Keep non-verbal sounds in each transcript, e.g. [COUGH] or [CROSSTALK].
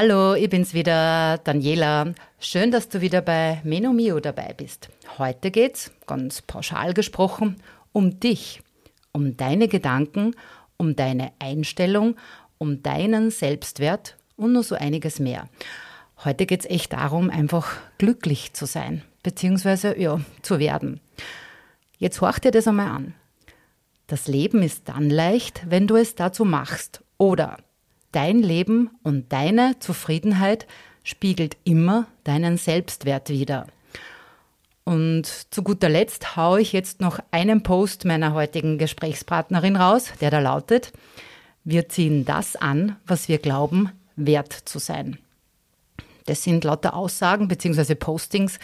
Hallo, ich bin's wieder, Daniela. Schön, dass du wieder bei Meno Mio dabei bist. Heute geht's, ganz pauschal gesprochen, um dich, um deine Gedanken, um deine Einstellung, um deinen Selbstwert und noch so einiges mehr. Heute geht's echt darum, einfach glücklich zu sein, beziehungsweise ja, zu werden. Jetzt horch dir das einmal an. Das Leben ist dann leicht, wenn du es dazu machst. Oder dein Leben und deine Zufriedenheit spiegelt immer deinen Selbstwert wider. Und zu guter Letzt haue ich jetzt noch einen Post meiner heutigen Gesprächspartnerin raus, der da lautet, wir ziehen das an, was wir glauben, wert zu sein. Das sind lauter Aussagen bzw. Postings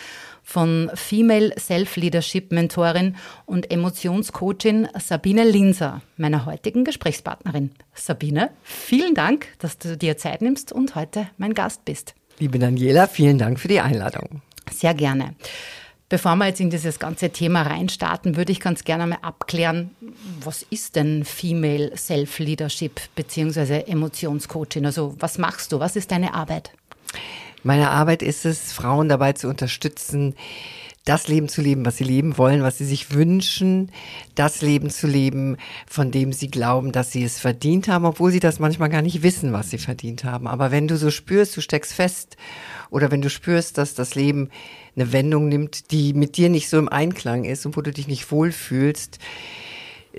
von Female Self-Leadership Mentorin und Emotionscoachin Sabine Linser, meiner heutigen Gesprächspartnerin. Sabine, vielen Dank, dass du dir Zeit nimmst und heute mein Gast bist. Liebe Daniela, vielen Dank für die Einladung. Sehr gerne. Bevor wir jetzt in dieses ganze Thema reinstarten, würde ich ganz gerne mal abklären, was ist denn Female Self-Leadership bzw. Emotionscoaching? Also was machst du? Was ist deine Arbeit? Meine Arbeit ist es, Frauen dabei zu unterstützen, das Leben zu leben, was sie leben wollen, was sie sich wünschen, das Leben zu leben, von dem sie glauben, dass sie es verdient haben, obwohl sie das manchmal gar nicht wissen, was sie verdient haben. Aber wenn du so spürst, du steckst fest, oder wenn du spürst, dass das Leben eine Wendung nimmt, die mit dir nicht so im Einklang ist und wo du dich nicht wohlfühlst,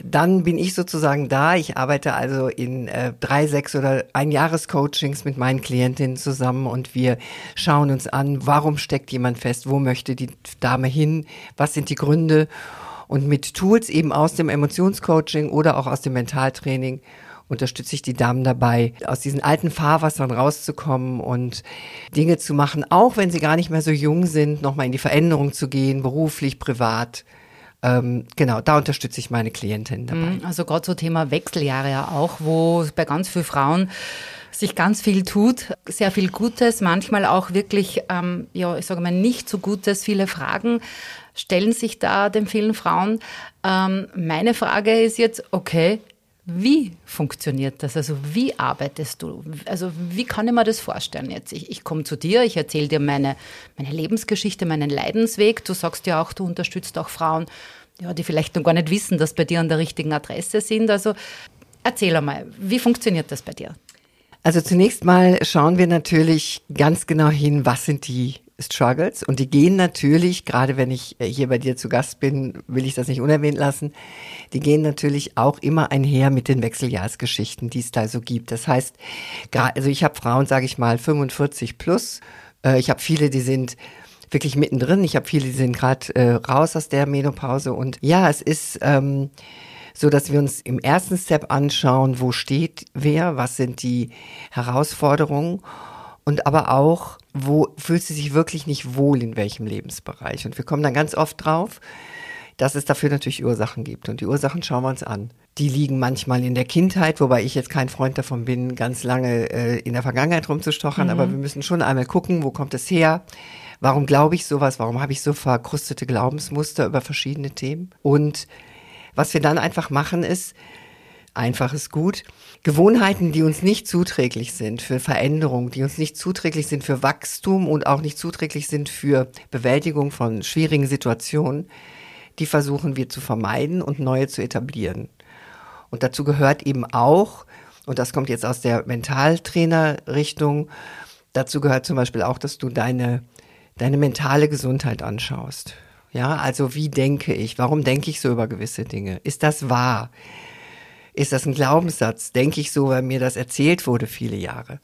dann bin ich sozusagen da. Ich arbeite also in äh, drei, sechs oder ein Jahrescoachings mit meinen Klientinnen zusammen und wir schauen uns an, warum steckt jemand fest, wo möchte die Dame hin, was sind die Gründe und mit Tools eben aus dem Emotionscoaching oder auch aus dem Mentaltraining unterstütze ich die Damen dabei, aus diesen alten Fahrwassern rauszukommen und Dinge zu machen, auch wenn sie gar nicht mehr so jung sind, nochmal in die Veränderung zu gehen, beruflich, privat ähm, genau, da unterstütze ich meine Klientinnen dabei. Mhm, also gerade so Thema Wechseljahre ja auch, wo bei ganz vielen Frauen sich ganz viel tut, sehr viel Gutes, manchmal auch wirklich, ähm, ja, ich sage mal, nicht so Gutes. Viele Fragen stellen sich da den vielen Frauen. Ähm, meine Frage ist jetzt, okay, wie funktioniert das? Also wie arbeitest du? Also wie kann ich mir das vorstellen jetzt? Ich, ich komme zu dir, ich erzähle dir meine, meine Lebensgeschichte, meinen Leidensweg. Du sagst ja auch, du unterstützt auch Frauen, ja, die vielleicht noch gar nicht wissen, dass bei dir an der richtigen Adresse sind. Also erzähl einmal, wie funktioniert das bei dir? Also zunächst mal schauen wir natürlich ganz genau hin, was sind die Struggles. Und die gehen natürlich, gerade wenn ich äh, hier bei dir zu Gast bin, will ich das nicht unerwähnt lassen, die gehen natürlich auch immer einher mit den Wechseljahrsgeschichten, die es da so gibt. Das heißt, also ich habe Frauen, sage ich mal, 45 plus, äh, ich habe viele, die sind wirklich mittendrin, ich habe viele, die sind gerade äh, raus aus der Menopause. Und ja, es ist... Ähm, so dass wir uns im ersten Step anschauen, wo steht wer, was sind die Herausforderungen. Und aber auch, wo fühlt sie sich wirklich nicht wohl in welchem Lebensbereich. Und wir kommen dann ganz oft drauf, dass es dafür natürlich Ursachen gibt. Und die Ursachen schauen wir uns an. Die liegen manchmal in der Kindheit, wobei ich jetzt kein Freund davon bin, ganz lange äh, in der Vergangenheit rumzustochern, mhm. aber wir müssen schon einmal gucken, wo kommt es her? Warum glaube ich sowas? Warum habe ich so verkrustete Glaubensmuster über verschiedene Themen? Und was wir dann einfach machen ist, einfach ist gut, Gewohnheiten, die uns nicht zuträglich sind für Veränderung, die uns nicht zuträglich sind für Wachstum und auch nicht zuträglich sind für Bewältigung von schwierigen Situationen, die versuchen wir zu vermeiden und neue zu etablieren. Und dazu gehört eben auch, und das kommt jetzt aus der Mentaltrainer-Richtung, dazu gehört zum Beispiel auch, dass du deine, deine mentale Gesundheit anschaust. Ja, also wie denke ich? Warum denke ich so über gewisse Dinge? Ist das wahr? Ist das ein Glaubenssatz? Denke ich so, weil mir das erzählt wurde viele Jahre.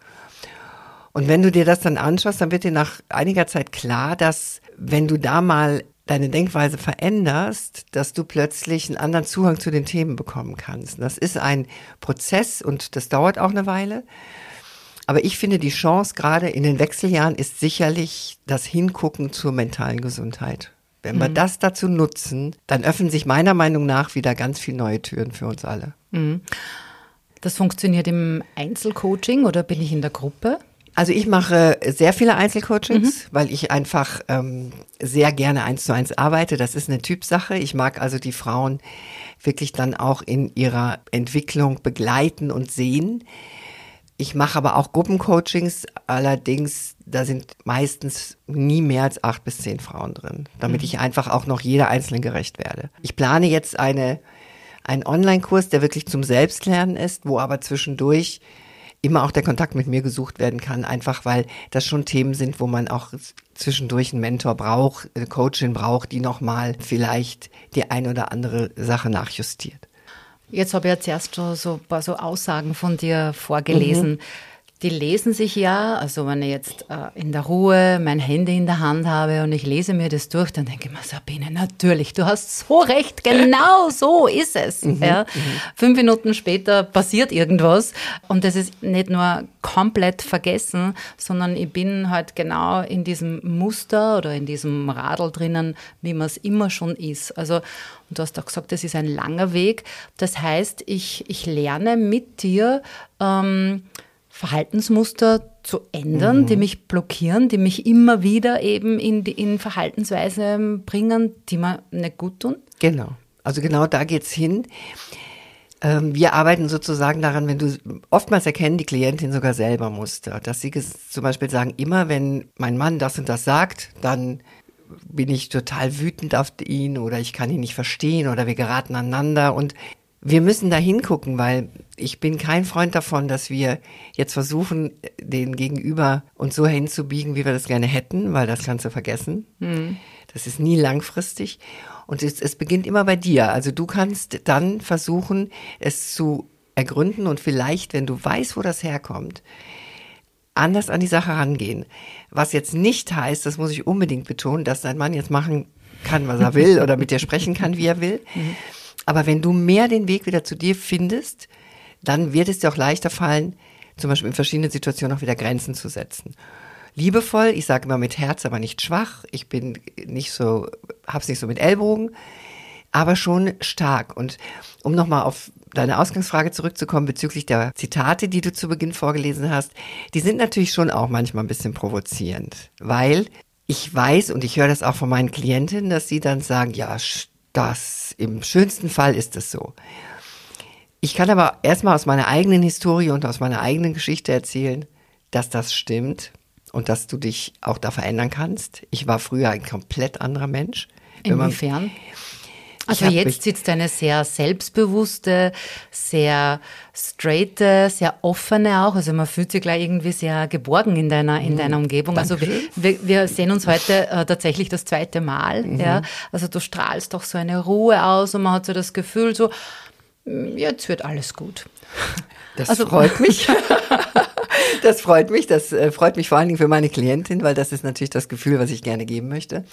Und wenn du dir das dann anschaust, dann wird dir nach einiger Zeit klar, dass wenn du da mal deine Denkweise veränderst, dass du plötzlich einen anderen Zugang zu den Themen bekommen kannst. Das ist ein Prozess und das dauert auch eine Weile. Aber ich finde, die Chance gerade in den Wechseljahren ist sicherlich das Hingucken zur mentalen Gesundheit. Wenn wir das dazu nutzen, dann öffnen sich meiner Meinung nach wieder ganz viele neue Türen für uns alle. Das funktioniert im Einzelcoaching oder bin ich in der Gruppe? Also ich mache sehr viele Einzelcoachings, weil ich einfach ähm, sehr gerne eins zu eins arbeite. Das ist eine Typsache. Ich mag also die Frauen wirklich dann auch in ihrer Entwicklung begleiten und sehen. Ich mache aber auch Gruppencoachings, allerdings da sind meistens nie mehr als acht bis zehn Frauen drin, damit ich einfach auch noch jeder Einzelnen gerecht werde. Ich plane jetzt eine, einen Online-Kurs, der wirklich zum Selbstlernen ist, wo aber zwischendurch immer auch der Kontakt mit mir gesucht werden kann, einfach weil das schon Themen sind, wo man auch zwischendurch einen Mentor braucht, eine Coachin braucht, die nochmal vielleicht die ein oder andere Sache nachjustiert. Jetzt habe ich ja zuerst schon so ein paar so Aussagen von dir vorgelesen. Die lesen sich ja, also wenn ich jetzt äh, in der Ruhe mein Handy in der Hand habe und ich lese mir das durch, dann denke ich mir, Sabine, natürlich, du hast so recht, [LAUGHS] genau so ist es. ja. Fünf Minuten später passiert irgendwas und das ist nicht nur komplett vergessen, sondern ich bin halt genau in diesem Muster oder in diesem Radl drinnen, wie man es immer schon ist. Also, und du hast auch gesagt, das ist ein langer Weg. Das heißt, ich, ich lerne mit dir, ähm, Verhaltensmuster zu ändern, die mich blockieren, die mich immer wieder eben in, in Verhaltensweise bringen, die mir nicht gut tun. Genau. Also genau da geht's hin. Ähm, wir arbeiten sozusagen daran, wenn du, oftmals erkennen die Klientin sogar selber Muster, dass sie zum Beispiel sagen, immer wenn mein Mann das und das sagt, dann bin ich total wütend auf ihn oder ich kann ihn nicht verstehen oder wir geraten aneinander und wir müssen da hingucken, weil ich bin kein Freund davon, dass wir jetzt versuchen, den Gegenüber uns so hinzubiegen, wie wir das gerne hätten, weil das kannst du vergessen. Das ist nie langfristig. Und es, es beginnt immer bei dir. Also du kannst dann versuchen, es zu ergründen und vielleicht, wenn du weißt, wo das herkommt, anders an die Sache rangehen. Was jetzt nicht heißt, das muss ich unbedingt betonen, dass dein Mann jetzt machen kann, was er [LAUGHS] will oder mit dir sprechen kann, wie er will. Aber wenn du mehr den Weg wieder zu dir findest, dann wird es dir auch leichter fallen, zum Beispiel in verschiedenen Situationen auch wieder Grenzen zu setzen. Liebevoll, ich sage immer mit Herz, aber nicht schwach. Ich bin nicht so, hab's nicht so mit Ellbogen, aber schon stark. Und um nochmal auf deine Ausgangsfrage zurückzukommen bezüglich der Zitate, die du zu Beginn vorgelesen hast, die sind natürlich schon auch manchmal ein bisschen provozierend, weil ich weiß und ich höre das auch von meinen Klientinnen, dass sie dann sagen, ja, das, im schönsten Fall ist es so. Ich kann aber erstmal aus meiner eigenen Historie und aus meiner eigenen Geschichte erzählen, dass das stimmt und dass du dich auch da verändern kannst. Ich war früher ein komplett anderer Mensch. Wenn man- Inwiefern? Also jetzt sitzt eine sehr selbstbewusste, sehr straighte, sehr offene auch. Also man fühlt sich gleich irgendwie sehr geborgen in deiner, in deiner Umgebung. Also wir, wir wir sehen uns heute äh, tatsächlich das zweite Mal. Ja. Also du strahlst doch so eine Ruhe aus und man hat so das Gefühl so, "Mm, jetzt wird alles gut. Das Also- freut mich. [LAUGHS] das freut mich. Das äh, freut mich vor allen Dingen für meine Klientin, weil das ist natürlich das Gefühl, was ich gerne geben möchte.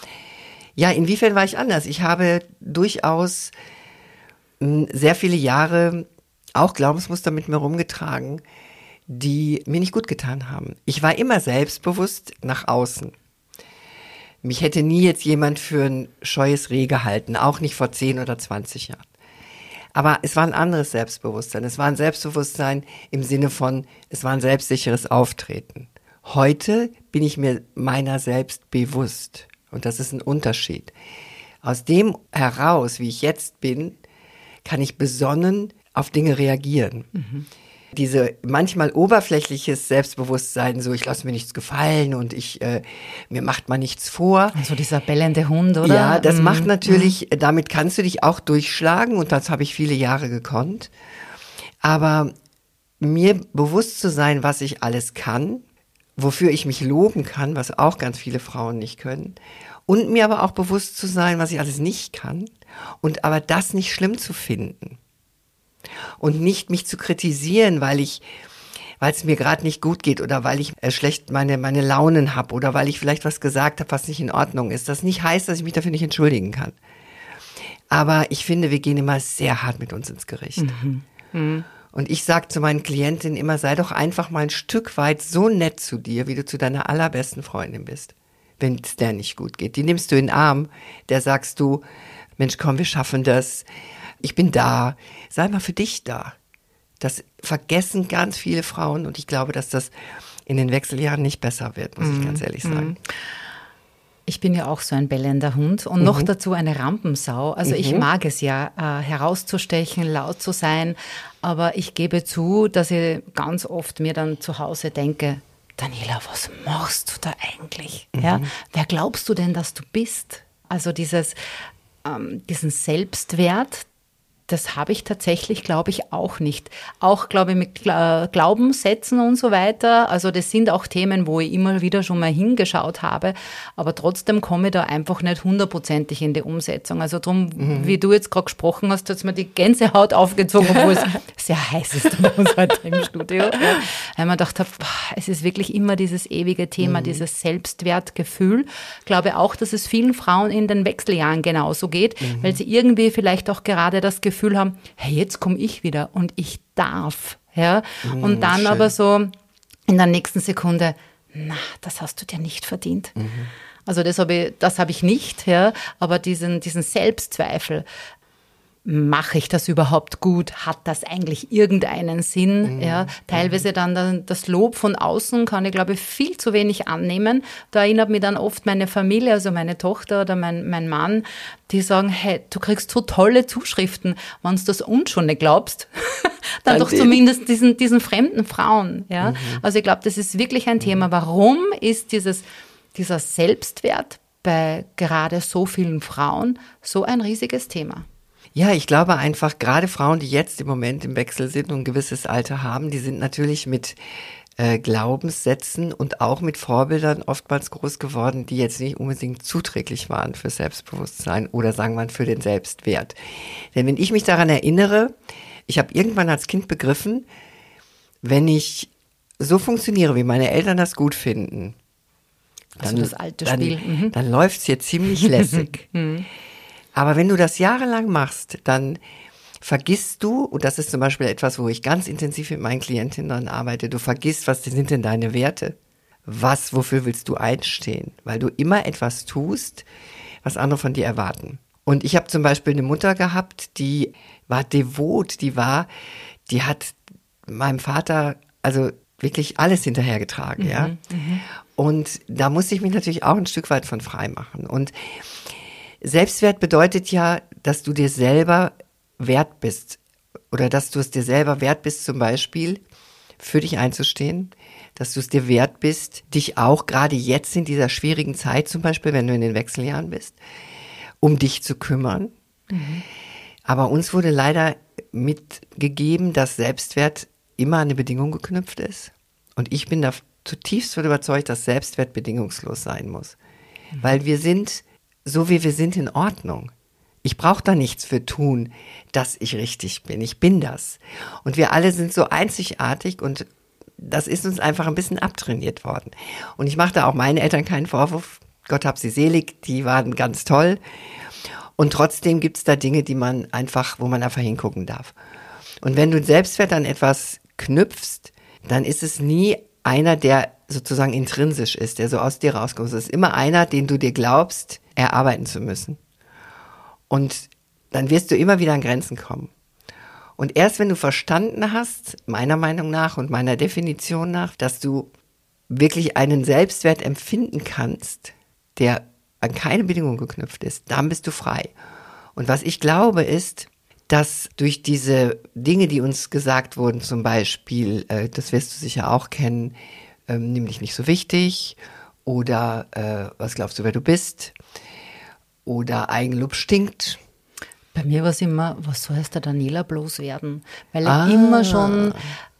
Ja, inwiefern war ich anders? Ich habe durchaus mh, sehr viele Jahre auch Glaubensmuster mit mir rumgetragen, die mir nicht gut getan haben. Ich war immer selbstbewusst nach außen. Mich hätte nie jetzt jemand für ein scheues Reh gehalten, auch nicht vor 10 oder 20 Jahren. Aber es war ein anderes Selbstbewusstsein. Es war ein Selbstbewusstsein im Sinne von, es war ein selbstsicheres Auftreten. Heute bin ich mir meiner selbst bewusst. Und das ist ein Unterschied. Aus dem heraus, wie ich jetzt bin, kann ich besonnen auf Dinge reagieren. Diese manchmal oberflächliches Selbstbewusstsein, so ich lasse mir nichts gefallen und ich äh, mir macht man nichts vor. Also dieser bellende Hund, oder? Ja, das Mm. macht natürlich, damit kannst du dich auch durchschlagen und das habe ich viele Jahre gekonnt. Aber mir bewusst zu sein, was ich alles kann, wofür ich mich loben kann, was auch ganz viele Frauen nicht können, und mir aber auch bewusst zu sein, was ich alles nicht kann, und aber das nicht schlimm zu finden. Und nicht mich zu kritisieren, weil ich weil es mir gerade nicht gut geht oder weil ich äh, schlecht meine, meine Launen habe oder weil ich vielleicht was gesagt habe, was nicht in Ordnung ist. Das nicht heißt, dass ich mich dafür nicht entschuldigen kann. Aber ich finde, wir gehen immer sehr hart mit uns ins Gericht. Und ich sage zu meinen Klientinnen immer, sei doch einfach mal ein Stück weit so nett zu dir, wie du zu deiner allerbesten Freundin bist, wenn es der nicht gut geht. Die nimmst du in den Arm, der sagst du, Mensch, komm, wir schaffen das. Ich bin da. Sei mal für dich da. Das vergessen ganz viele Frauen und ich glaube, dass das in den Wechseljahren nicht besser wird, muss ich ganz ehrlich sagen. Ich bin ja auch so ein bellender Hund und noch dazu eine Rampensau. Also ich mag es ja, äh, herauszustechen, laut zu sein, aber ich gebe zu, dass ich ganz oft mir dann zu Hause denke, Daniela, was machst du da eigentlich? Ja, wer glaubst du denn, dass du bist? Also dieses, ähm, diesen Selbstwert, das habe ich tatsächlich, glaube ich, auch nicht. Auch, glaube ich, mit Gla- Glaubenssätzen und so weiter. Also das sind auch Themen, wo ich immer wieder schon mal hingeschaut habe. Aber trotzdem komme ich da einfach nicht hundertprozentig in die Umsetzung. Also drum, wie du jetzt gerade gesprochen hast, hat mir die Gänsehaut aufgezogen, obwohl es [LAUGHS] sehr heiß ist bei uns heute im Studio. Ja. Weil man gedacht habe, es ist wirklich immer dieses ewige Thema, dieses Selbstwertgefühl. Ich glaube auch, dass es vielen Frauen in den Wechseljahren genauso geht, weil sie irgendwie vielleicht auch gerade das Gefühl haben, hey, jetzt komme ich wieder und ich darf. Ja? und dann schön. aber so in der nächsten Sekunde, na, das hast du dir nicht verdient. Also das habe ich, das habe ich nicht, ja, aber diesen, diesen Selbstzweifel, mache ich das überhaupt gut? Hat das eigentlich irgendeinen Sinn? Ja, teilweise dann, das Lob von außen kann ich, glaube ich, viel zu wenig annehmen. Da erinnert mich dann oft meine Familie, also meine Tochter oder mein, mein Mann, die sagen, hey, du kriegst so tolle Zuschriften, wenn du das uns schon nicht glaubst, [LAUGHS] dann An doch den. zumindest diesen, diesen fremden Frauen. Ja, also ich glaube, das ist wirklich ein Thema. Warum ist dieses, dieser Selbstwert bei gerade so vielen Frauen so ein riesiges Thema? Ja, ich glaube einfach, gerade Frauen, die jetzt im Moment im Wechsel sind und ein gewisses Alter haben, die sind natürlich mit äh, Glaubenssätzen und auch mit Vorbildern oftmals groß geworden, die jetzt nicht unbedingt zuträglich waren für Selbstbewusstsein oder sagen wir mal für den Selbstwert. Denn wenn ich mich daran erinnere, ich habe irgendwann als Kind begriffen, wenn ich so funktioniere, wie meine Eltern das gut finden, Also das alte dann, Spiel. Mhm. dann läuft's hier ziemlich [LAUGHS] lässig. Aber wenn du das jahrelang machst, dann vergisst du, und das ist zum Beispiel etwas, wo ich ganz intensiv mit meinen Klientinnen arbeite, du vergisst, was sind denn deine Werte? Was, wofür willst du einstehen? Weil du immer etwas tust, was andere von dir erwarten. Und ich habe zum Beispiel eine Mutter gehabt, die war devot, die war, die hat meinem Vater also wirklich alles hinterhergetragen, ja. Und da musste ich mich natürlich auch ein Stück weit von frei machen. Und Selbstwert bedeutet ja, dass du dir selber wert bist oder dass du es dir selber wert bist, zum Beispiel für dich einzustehen, dass du es dir wert bist, dich auch gerade jetzt in dieser schwierigen Zeit, zum Beispiel, wenn du in den Wechseljahren bist, um dich zu kümmern. Aber uns wurde leider mitgegeben, dass Selbstwert immer an eine Bedingung geknüpft ist. Und ich bin da zutiefst von überzeugt, dass Selbstwert bedingungslos sein muss. Weil wir sind, so wie wir sind, in Ordnung. Ich brauche da nichts für tun, dass ich richtig bin. Ich bin das. Und wir alle sind so einzigartig und das ist uns einfach ein bisschen abtrainiert worden. Und ich mache da auch meinen Eltern keinen Vorwurf. Gott hab sie selig, die waren ganz toll. Und trotzdem gibt's da Dinge, die man einfach, wo man einfach hingucken darf. Und wenn du Selbstwert an etwas knüpfst, dann ist es nie einer, der sozusagen intrinsisch ist, der so aus dir rauskommt. Es ist immer einer, den du dir glaubst, erarbeiten zu müssen. Und dann wirst du immer wieder an Grenzen kommen. Und erst wenn du verstanden hast, meiner Meinung nach und meiner Definition nach, dass du wirklich einen Selbstwert empfinden kannst, der an keine Bedingung geknüpft ist, dann bist du frei. Und was ich glaube ist, dass durch diese Dinge, die uns gesagt wurden, zum Beispiel, äh, das wirst du sicher auch kennen, ähm, nimm dich nicht so wichtig oder äh, was glaubst du, wer du bist oder Eigenlob stinkt. Bei mir war es immer, was soll es der Daniela bloß werden? Weil ich Ah, immer schon,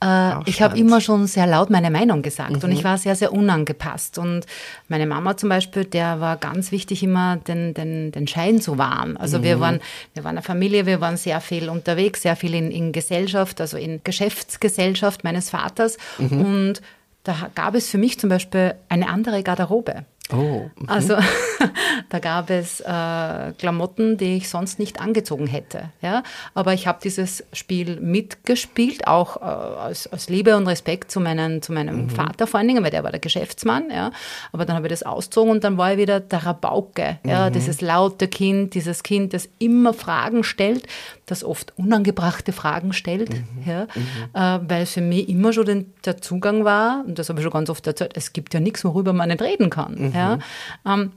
äh, ich habe immer schon sehr laut meine Meinung gesagt und ich war sehr, sehr unangepasst. Und meine Mama zum Beispiel, der war ganz wichtig, immer den, den, den Schein zu wahren. Also wir waren, wir waren eine Familie, wir waren sehr viel unterwegs, sehr viel in, in Gesellschaft, also in Geschäftsgesellschaft meines Vaters. Und da gab es für mich zum Beispiel eine andere Garderobe. Oh. Also [LAUGHS] da gab es äh, Klamotten, die ich sonst nicht angezogen hätte. Ja? Aber ich habe dieses Spiel mitgespielt, auch äh, aus, aus Liebe und Respekt zu, meinen, zu meinem mhm. Vater vor allen Dingen, weil der war der Geschäftsmann. Ja? Aber dann habe ich das ausgezogen und dann war ich wieder der Rabauke, ja? Mhm. dieses laute Kind, dieses Kind, das immer Fragen stellt, das oft unangebrachte Fragen stellt, mhm. ja? Mhm. Äh, weil für mich immer schon den, der Zugang war, und das habe ich schon ganz oft erzählt, es gibt ja nichts, worüber man nicht reden kann. Mhm. Ja? Ähm,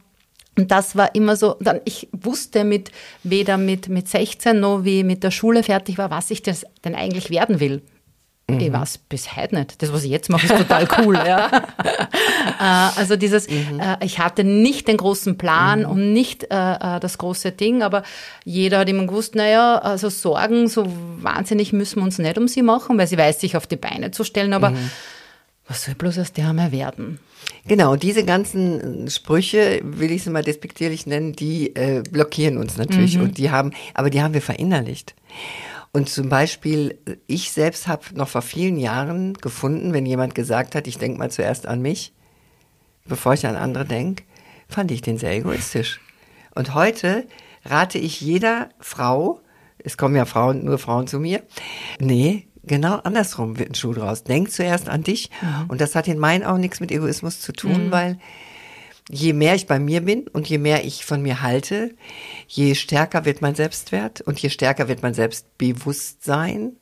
und das war immer so, dann, ich wusste mit, weder mit, mit 16 noch wie mit der Schule fertig war, was ich das denn eigentlich werden will. Mhm. Ich weiß bis heute nicht. Das, was ich jetzt mache, ist total cool. ja. [LAUGHS] Äh, also dieses, mhm. äh, ich hatte nicht den großen Plan mhm. und nicht äh, äh, das große Ding, aber jeder hat immer gewusst, naja, also Sorgen, so wahnsinnig müssen wir uns nicht um sie machen, weil sie weiß, sich auf die Beine zu stellen, aber mhm. Was soll bloß aus der einmal werden? Genau, diese ganzen Sprüche, will ich sie mal despektierlich nennen, die äh, blockieren uns natürlich mhm. und die haben, aber die haben wir verinnerlicht. Und zum Beispiel, ich selbst habe noch vor vielen Jahren gefunden, wenn jemand gesagt hat, ich denke mal zuerst an mich, bevor ich an andere denke, fand ich den sehr egoistisch. Und heute rate ich jeder Frau, es kommen ja Frauen, nur Frauen zu mir, nee, genau andersrum wird ein Schuh draus. Denk zuerst an dich. Mhm. Und das hat in meinen Augen nichts mit Egoismus zu tun, mhm. weil je mehr ich bei mir bin und je mehr ich von mir halte, je stärker wird mein Selbstwert und je stärker wird mein Selbstbewusstsein.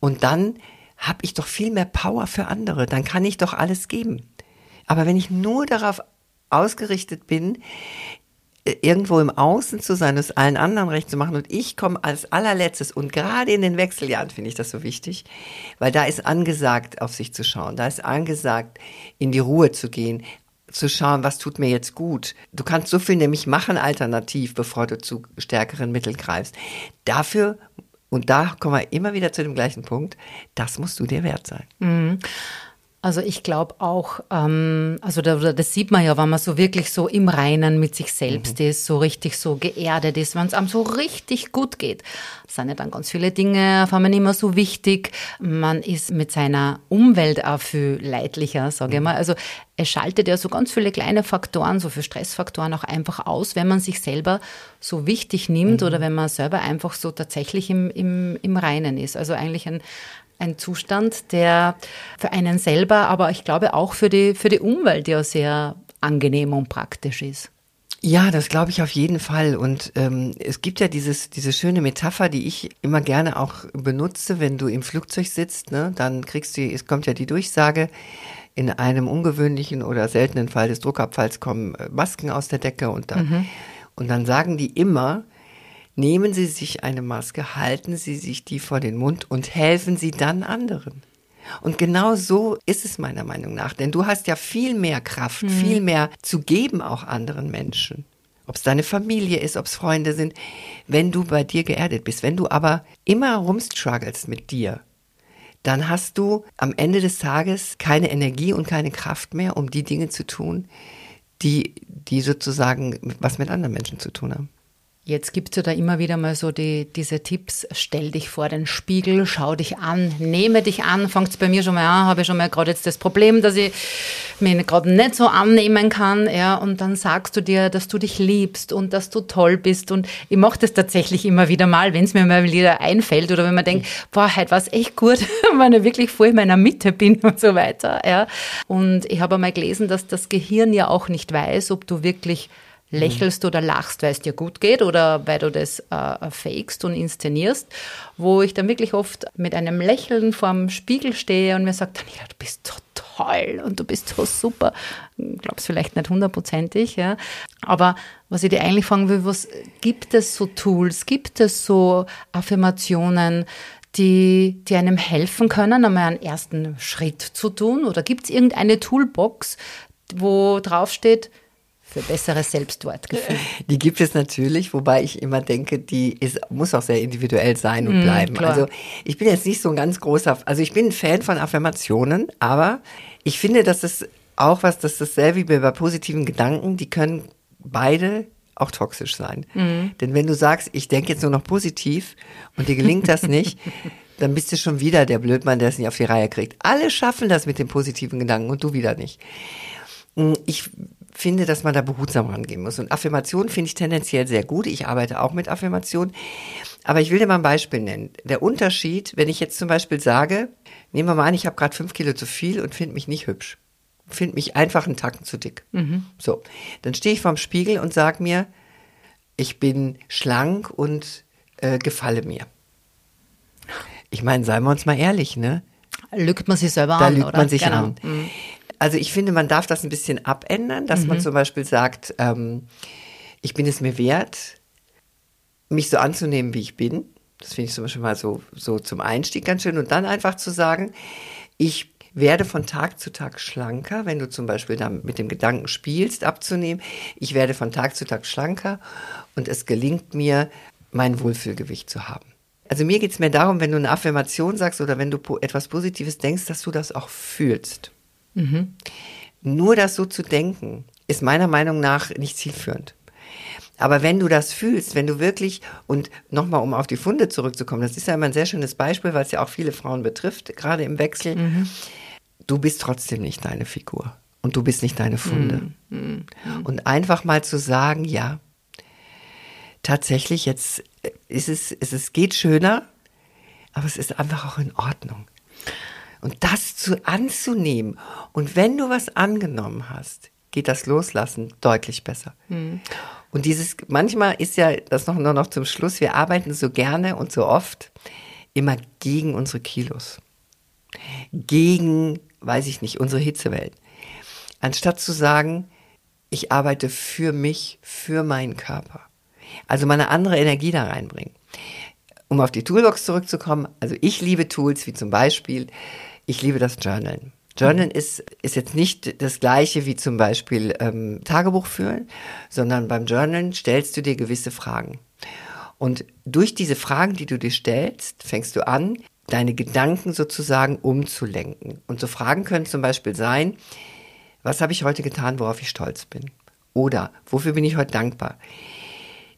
Und dann habe ich doch viel mehr Power für andere. Dann kann ich doch alles geben. Aber wenn ich nur darauf ausgerichtet bin, irgendwo im Außen zu sein, es allen anderen recht zu machen und ich komme als allerletztes und gerade in den Wechseljahren finde ich das so wichtig, weil da ist angesagt, auf sich zu schauen, da ist angesagt, in die Ruhe zu gehen, zu schauen, was tut mir jetzt gut. Du kannst so viel nämlich machen alternativ, bevor du zu stärkeren Mitteln greifst. Dafür und da kommen wir immer wieder zu dem gleichen Punkt, das musst du dir wert sein. Mhm. Also ich glaube auch, ähm, also da, das sieht man ja, wenn man so wirklich so im Reinen mit sich selbst mhm. ist, so richtig so geerdet ist, wenn es einem so richtig gut geht. Sind ja dann ganz viele Dinge auf einmal nicht mehr so wichtig. Man ist mit seiner Umwelt auch viel leidlicher, sage ich mhm. mal. Also es schaltet ja so ganz viele kleine Faktoren, so viele Stressfaktoren auch einfach aus, wenn man sich selber so wichtig nimmt mhm. oder wenn man selber einfach so tatsächlich im, im, im Reinen ist. Also eigentlich ein, ein Zustand, der für einen selber, aber ich glaube auch für die, für die Umwelt ja sehr angenehm und praktisch ist. Ja, das glaube ich auf jeden Fall. Und ähm, es gibt ja dieses, diese schöne Metapher, die ich immer gerne auch benutze, wenn du im Flugzeug sitzt, ne, dann kriegst du, es kommt ja die Durchsage, in einem ungewöhnlichen oder seltenen Fall des Druckabfalls kommen äh, Masken aus der Decke und dann, mhm. und dann sagen die immer, Nehmen Sie sich eine Maske, halten Sie sich die vor den Mund und helfen Sie dann anderen. Und genau so ist es meiner Meinung nach, denn du hast ja viel mehr Kraft, mhm. viel mehr zu geben auch anderen Menschen. Ob es deine Familie ist, ob es Freunde sind, wenn du bei dir geerdet bist. Wenn du aber immer rumstruggelst mit dir, dann hast du am Ende des Tages keine Energie und keine Kraft mehr, um die Dinge zu tun, die, die sozusagen was mit anderen Menschen zu tun haben. Jetzt gibt es ja da immer wieder mal so die, diese Tipps, stell dich vor den Spiegel, schau dich an, nehme dich an, fängt bei mir schon mal an, habe ich schon mal gerade jetzt das Problem, dass ich mich gerade nicht so annehmen kann, ja, und dann sagst du dir, dass du dich liebst und dass du toll bist. Und ich mache das tatsächlich immer wieder mal, wenn es mir mal wieder einfällt oder wenn man denkt, boah, heute war es echt gut, [LAUGHS] wenn ich wirklich voll in meiner Mitte bin und so weiter, ja. Und ich habe einmal gelesen, dass das Gehirn ja auch nicht weiß, ob du wirklich lächelst oder lachst, weil es dir gut geht oder weil du das äh, fakest und inszenierst, wo ich dann wirklich oft mit einem Lächeln vorm Spiegel stehe und mir sage, Daniela, du bist so toll und du bist so super. Glaubst vielleicht nicht hundertprozentig, ja. Aber was ich dir eigentlich fragen will, was gibt es so Tools, gibt es so Affirmationen, die, die einem helfen können, einmal einen ersten Schritt zu tun? Oder gibt es irgendeine Toolbox, wo draufsteht, für besseres Selbstwertgefühl? [LAUGHS] Die gibt es natürlich, wobei ich immer denke, die ist, muss auch sehr individuell sein und mm, bleiben. Klar. Also ich bin jetzt nicht so ein ganz großer, also ich bin ein Fan von Affirmationen, aber ich finde, dass es auch was, dass dasselbe wie bei positiven Gedanken, die können beide auch toxisch sein. Mhm. Denn wenn du sagst, ich denke jetzt nur noch positiv und dir gelingt das nicht, [LAUGHS] dann bist du schon wieder der Blödmann, der es nicht auf die Reihe kriegt. Alle schaffen das mit den positiven Gedanken und du wieder nicht. Ich finde, dass man da behutsam rangehen muss. Und Affirmation finde ich tendenziell sehr gut. Ich arbeite auch mit Affirmation. Aber ich will dir mal ein Beispiel nennen. Der Unterschied, wenn ich jetzt zum Beispiel sage, nehmen wir mal an, ich habe gerade fünf Kilo zu viel und finde mich nicht hübsch. Finde mich einfach einen Tacken zu dick. Mhm. So, dann stehe ich vorm Spiegel und sage mir, ich bin schlank und äh, gefalle mir. Ich meine, seien wir uns mal ehrlich, ne? Lügt man sich selber da an, lügt oder? man sich genau. an. Mhm. Also ich finde, man darf das ein bisschen abändern, dass man zum Beispiel sagt, ähm, ich bin es mir wert, mich so anzunehmen, wie ich bin. Das finde ich zum Beispiel mal so, so zum Einstieg ganz schön. Und dann einfach zu sagen, ich werde von Tag zu Tag schlanker, wenn du zum Beispiel da mit dem Gedanken spielst, abzunehmen. Ich werde von Tag zu Tag schlanker und es gelingt mir, mein Wohlfühlgewicht zu haben. Also mir geht es mehr darum, wenn du eine Affirmation sagst oder wenn du etwas Positives denkst, dass du das auch fühlst. Nur das so zu denken, ist meiner Meinung nach nicht zielführend. Aber wenn du das fühlst, wenn du wirklich, und nochmal, um auf die Funde zurückzukommen, das ist ja immer ein sehr schönes Beispiel, weil es ja auch viele Frauen betrifft, gerade im Wechsel, du bist trotzdem nicht deine Figur und du bist nicht deine Funde. Und einfach mal zu sagen, ja, tatsächlich, jetzt ist es, es, es geht schöner, aber es ist einfach auch in Ordnung. Und das zu anzunehmen. Und wenn du was angenommen hast, geht das Loslassen deutlich besser. Und dieses, manchmal ist ja das noch, nur noch zum Schluss, wir arbeiten so gerne und so oft immer gegen unsere Kilos. Gegen, weiß ich nicht, unsere Hitzewellen. Anstatt zu sagen, ich arbeite für mich, für meinen Körper. Also mal eine andere Energie da reinbringen. Um auf die Toolbox zurückzukommen, also ich liebe Tools wie zum Beispiel, ich liebe das Journalen. Journalen ist, ist jetzt nicht das gleiche wie zum Beispiel ähm, Tagebuch führen, sondern beim Journalen stellst du dir gewisse Fragen. Und durch diese Fragen, die du dir stellst, fängst du an, deine Gedanken sozusagen umzulenken. Und so Fragen können zum Beispiel sein, was habe ich heute getan, worauf ich stolz bin? Oder wofür bin ich heute dankbar?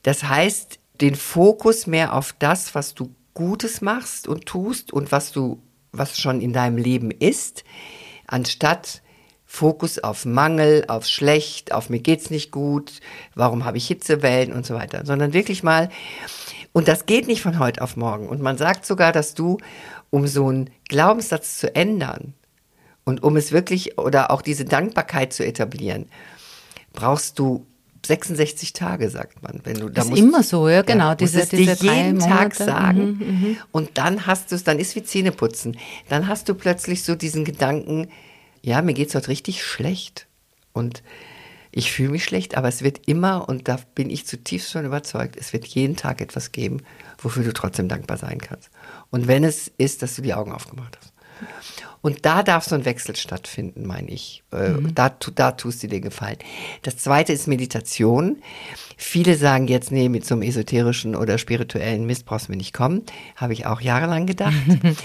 Das heißt, den Fokus mehr auf das, was du Gutes machst und tust und was du, was schon in deinem Leben ist, anstatt Fokus auf Mangel, auf schlecht, auf mir geht's nicht gut, warum habe ich Hitzewellen und so weiter, sondern wirklich mal, und das geht nicht von heute auf morgen. Und man sagt sogar, dass du, um so einen Glaubenssatz zu ändern und um es wirklich, oder auch diese Dankbarkeit zu etablieren, brauchst du 66 Tage, sagt man. Wenn du, da Ist musst- immer so, ja, genau, musst diese- es dir diese drei jeden Tag Monate. Mhm, sagen. Und dann hast du es, dann ist wie Zähneputzen. Dann hast du plötzlich so diesen Gedanken, ja, mir geht's heute richtig schlecht. Und ich fühle mich schlecht, aber es wird immer, und da bin ich zutiefst schon überzeugt, es wird jeden Tag etwas geben, wofür du trotzdem dankbar sein kannst. Und wenn es ist, dass du die Augen aufgemacht hast. Und da darf so ein Wechsel stattfinden, meine ich. Äh, da, tu- da tust du dir gefallen. Das zweite ist Meditation. Viele sagen jetzt, nee, mit so einem esoterischen oder spirituellen Mist brauchst du mir nicht kommen. Habe ich auch jahrelang gedacht.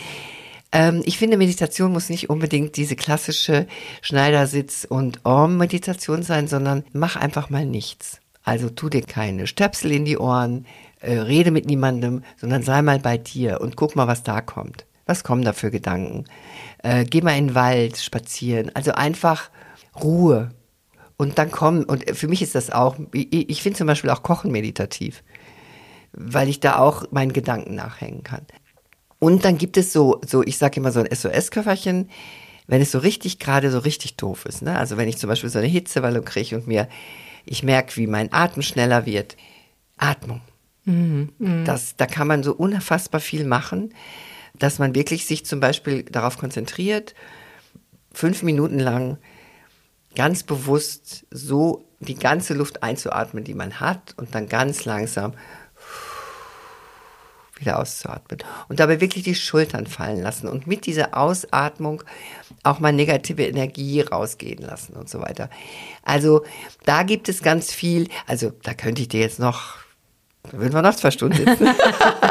[LAUGHS] ähm, ich finde, Meditation muss nicht unbedingt diese klassische Schneidersitz- und Om-Meditation sein, sondern mach einfach mal nichts. Also tu dir keine Stöpsel in die Ohren, äh, rede mit niemandem, sondern sei mal bei dir und guck mal, was da kommt. Was kommen da für Gedanken? Äh, geh mal in den Wald spazieren. Also einfach Ruhe. Und dann kommen, und für mich ist das auch, ich, ich finde zum Beispiel auch Kochen meditativ, weil ich da auch meinen Gedanken nachhängen kann. Und dann gibt es so, so ich sage immer so ein SOS-Köfferchen, wenn es so richtig gerade so richtig doof ist. Ne? Also wenn ich zum Beispiel so eine Hitzewallung kriege und mir, ich merke, wie mein Atem schneller wird. Atmung. Das, da kann man so unfassbar viel machen, dass man wirklich sich zum Beispiel darauf konzentriert, fünf Minuten lang ganz bewusst so die ganze Luft einzuatmen, die man hat, und dann ganz langsam wieder auszuatmen. Und dabei wirklich die Schultern fallen lassen und mit dieser Ausatmung auch mal negative Energie rausgehen lassen und so weiter. Also da gibt es ganz viel, also da könnte ich dir jetzt noch, da würden wir noch zwei Stunden sitzen.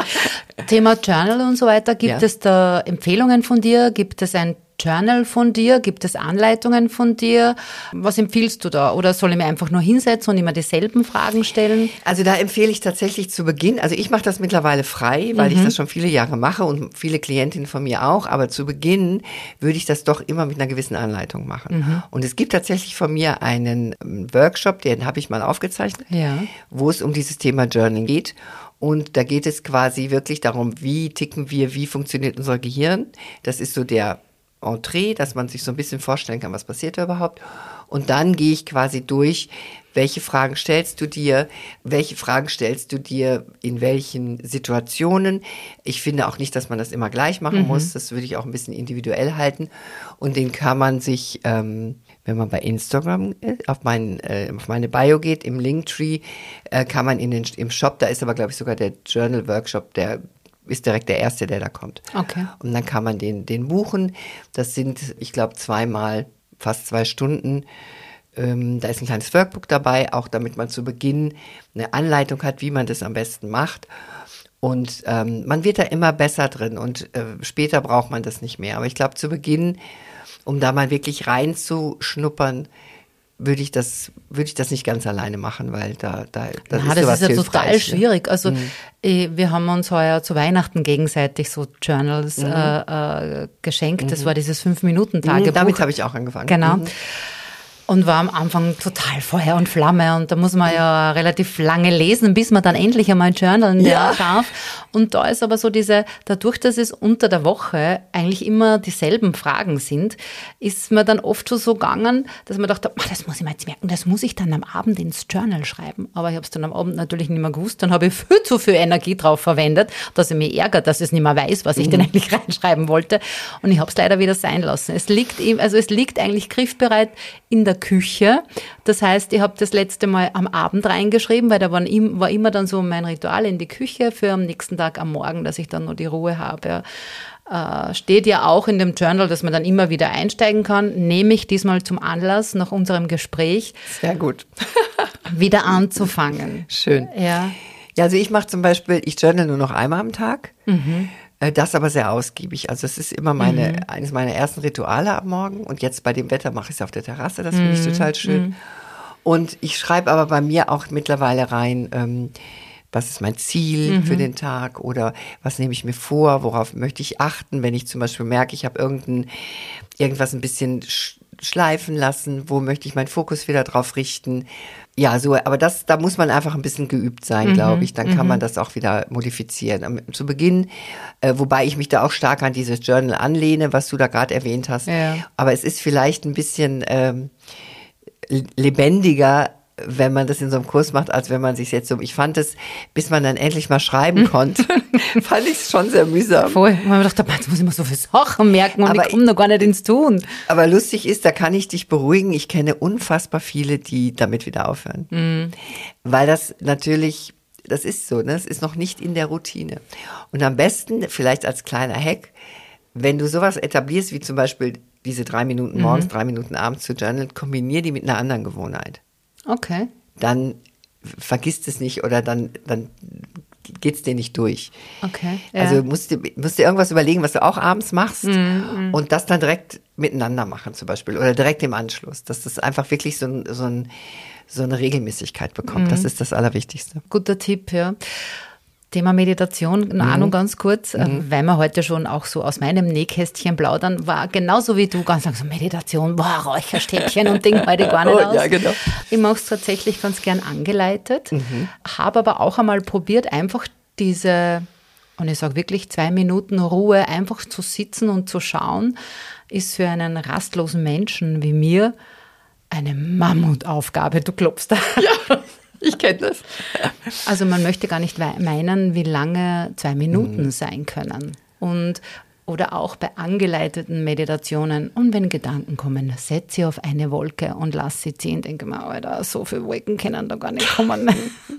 [LAUGHS] Thema Journal und so weiter. Gibt Ja. es da Empfehlungen von dir? Gibt es ein Journal von dir? Gibt es Anleitungen von dir? Was empfiehlst du da? Oder soll ich mir einfach nur hinsetzen und immer dieselben Fragen stellen? Also da empfehle ich tatsächlich zu Beginn, also ich mache das mittlerweile frei, weil mhm. ich das schon viele Jahre mache und viele Klientinnen von mir auch, aber zu Beginn würde ich das doch immer mit einer gewissen Anleitung machen. Mhm. Und es gibt tatsächlich von mir einen ähm, Workshop, den habe ich mal aufgezeichnet, ja. wo es um dieses Thema Journaling geht. Und da geht es quasi wirklich darum, wie ticken wir, wie funktioniert unser Gehirn. Das ist so der Entree, dass man sich so ein bisschen vorstellen kann, was passiert da überhaupt. Und dann gehe ich quasi durch, welche Fragen stellst du dir, welche Fragen stellst du dir in welchen Situationen. Ich finde auch nicht, dass man das immer gleich machen mhm. muss. Das würde ich auch ein bisschen individuell halten. Und den kann man sich, ähm, wenn man bei Instagram auf, mein, äh, auf meine Bio geht, im Linktree, äh, kann man in den, im Shop, da ist aber, glaube ich, sogar der Journal Workshop, der ist direkt der erste, der da kommt. Okay. Und dann kann man den, den buchen. Das sind, ich glaube, zweimal fast zwei Stunden. Ähm, da ist ein kleines Workbook dabei, auch damit man zu Beginn eine Anleitung hat, wie man das am besten macht. Und ähm, man wird da immer besser drin und äh, später braucht man das nicht mehr. Aber ich glaube, zu Beginn, um da mal wirklich reinzuschnuppern, würde ich das würde ich das nicht ganz alleine machen, weil da da, da Na, ist das ist ja total schwierig. Also mhm. Eh, wir haben uns heuer zu Weihnachten gegenseitig so Journals mhm. äh, äh, geschenkt. Das mhm. war dieses fünf Minuten Tagebuch. Mhm, damit habe ich auch angefangen. Genau. Und war am Anfang total Feuer und Flamme und da muss man ja relativ lange lesen, bis man dann endlich einmal journalen ja. darf. Und da ist aber so diese, dadurch, dass es unter der Woche eigentlich immer dieselben Fragen sind, ist mir dann oft schon so gegangen, dass man dachte, das muss ich mir jetzt merken, das muss ich dann am Abend ins Journal schreiben. Aber ich habe es dann am Abend natürlich nicht mehr gewusst. Dann habe ich viel zu viel Energie drauf verwendet, dass ich mich ärgert, dass ich nicht mehr weiß, was ich mhm. denn eigentlich [LAUGHS] reinschreiben wollte. Und ich habe es leider wieder sein lassen. Es liegt, also es liegt eigentlich griffbereit in der Küche. Das heißt, ich habe das letzte Mal am Abend reingeschrieben, weil da war, war immer dann so mein Ritual in die Küche für am nächsten Tag am Morgen, dass ich dann nur die Ruhe habe. Äh, steht ja auch in dem Journal, dass man dann immer wieder einsteigen kann. Nehme ich diesmal zum Anlass nach unserem Gespräch. Sehr gut. [LAUGHS] wieder anzufangen. Schön. Ja. Ja, also ich mache zum Beispiel, ich journal nur noch einmal am Tag. Mhm. Äh, das aber sehr ausgiebig. Also es ist immer meine, mhm. eines meiner ersten Rituale am Morgen. Und jetzt bei dem Wetter mache ich es auf der Terrasse. Das finde ich mhm. total schön. Mhm. Und ich schreibe aber bei mir auch mittlerweile rein, ähm, was ist mein Ziel mhm. für den Tag oder was nehme ich mir vor, worauf möchte ich achten, wenn ich zum Beispiel merke, ich habe irgendein, irgendwas ein bisschen schleifen lassen, wo möchte ich meinen Fokus wieder drauf richten. Ja, so, aber das, da muss man einfach ein bisschen geübt sein, mhm, glaube ich. Dann kann man mhm. das auch wieder modifizieren. Zu Beginn, äh, wobei ich mich da auch stark an dieses Journal anlehne, was du da gerade erwähnt hast. Ja. Aber es ist vielleicht ein bisschen ähm, lebendiger wenn man das in so einem Kurs macht, als wenn man sich jetzt so, ich fand es, bis man dann endlich mal schreiben [LAUGHS] konnte, fand ich es schon sehr mühsam. Voll, man dachte, jetzt muss ich mal so viele Sachen merken und aber ich komme noch gar nicht ins Tun. Aber lustig ist, da kann ich dich beruhigen, ich kenne unfassbar viele, die damit wieder aufhören. Mhm. Weil das natürlich, das ist so, ne? das ist noch nicht in der Routine. Und am besten, vielleicht als kleiner Hack, wenn du sowas etablierst, wie zum Beispiel diese drei Minuten morgens, mhm. drei Minuten abends zu journalen, kombinier die mit einer anderen Gewohnheit. Okay. Dann vergisst es nicht oder dann, dann geht es dir nicht durch. Okay. Ja. Also musst du, musst dir irgendwas überlegen, was du auch abends machst mm, mm. und das dann direkt miteinander machen zum Beispiel oder direkt im Anschluss, dass das einfach wirklich so, ein, so, ein, so eine Regelmäßigkeit bekommt. Mm. Das ist das Allerwichtigste. Guter Tipp, ja. Thema Meditation, mhm. Ahnung ganz kurz, äh, mhm. weil wir heute schon auch so aus meinem Nähkästchen plaudern, war genauso wie du ganz lang so Meditation, boah, Räucherstäbchen und Ding heute gar nicht [LAUGHS] oh, aus. Ja, genau. Ich mache es tatsächlich ganz gern angeleitet, mhm. habe aber auch einmal probiert, einfach diese, und ich sage wirklich zwei Minuten Ruhe, einfach zu sitzen und zu schauen, ist für einen rastlosen Menschen wie mir eine Mammutaufgabe. Du klopfst da. Ja. [LAUGHS] [LAUGHS] Ich kenne das. Also man möchte gar nicht meinen, wie lange zwei Minuten mhm. sein können. Und oder auch bei angeleiteten Meditationen. Und wenn Gedanken kommen, setz sie auf eine Wolke und lass sie ziehen. Denke mal, Alter, so viele Wolken können da gar nicht kommen.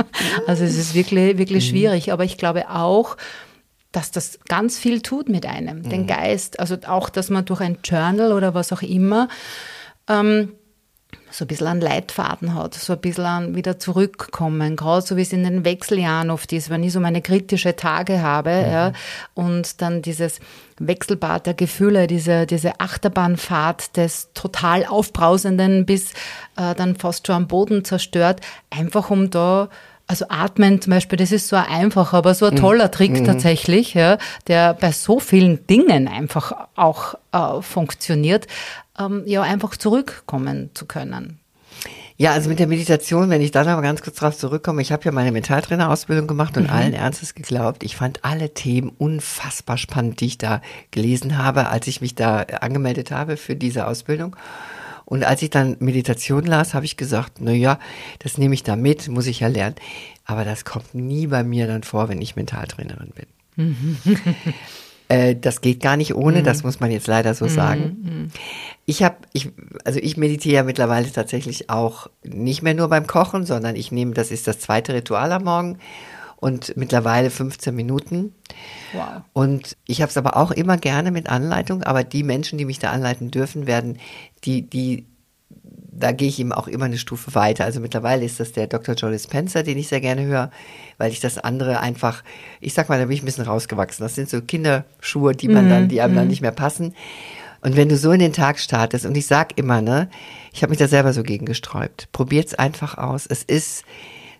[LAUGHS] also es ist wirklich, wirklich mhm. schwierig. Aber ich glaube auch, dass das ganz viel tut mit einem, den mhm. Geist. Also auch, dass man durch ein Journal oder was auch immer ähm, so ein bisschen einen Leitfaden hat, so ein bisschen an wieder zurückkommen, gerade so wie es in den Wechseljahren oft ist, wenn ich so meine kritische Tage habe mhm. ja, und dann dieses Wechselbad der Gefühle, diese, diese Achterbahnfahrt des total Aufbrausenden bis äh, dann fast schon am Boden zerstört, einfach um da also atmen zum Beispiel, das ist so ein einfacher, aber so ein mhm. toller Trick mhm. tatsächlich, ja, der bei so vielen Dingen einfach auch äh, funktioniert, ähm, ja einfach zurückkommen zu können. Ja, also mit der Meditation, wenn ich da noch ganz kurz drauf zurückkomme, ich habe ja meine Mentaltrainerausbildung gemacht und mhm. allen Ernstes geglaubt, ich fand alle Themen unfassbar spannend, die ich da gelesen habe, als ich mich da angemeldet habe für diese Ausbildung. Und als ich dann Meditation las, habe ich gesagt, na ja, das nehme ich da mit, muss ich ja lernen. Aber das kommt nie bei mir dann vor, wenn ich Mentaltrainerin bin. [LAUGHS] Äh, das geht gar nicht ohne, mhm. das muss man jetzt leider so mhm. sagen. Mhm. Ich habe, ich, also ich meditiere ja mittlerweile tatsächlich auch nicht mehr nur beim Kochen, sondern ich nehme, das ist das zweite Ritual am Morgen und mittlerweile 15 Minuten. Wow. Und ich habe es aber auch immer gerne mit Anleitung, aber die Menschen, die mich da anleiten dürfen, werden, die, die da gehe ich ihm auch immer eine Stufe weiter. Also mittlerweile ist das der Dr. Jolie Spencer, den ich sehr gerne höre, weil ich das andere einfach, ich sag mal, da bin ich ein bisschen rausgewachsen. Das sind so Kinderschuhe, die man dann, die einem dann mhm. nicht mehr passen. Und wenn du so in den Tag startest, und ich sag immer, ne, ich habe mich da selber so gegen gesträubt, probiert's einfach aus. Es ist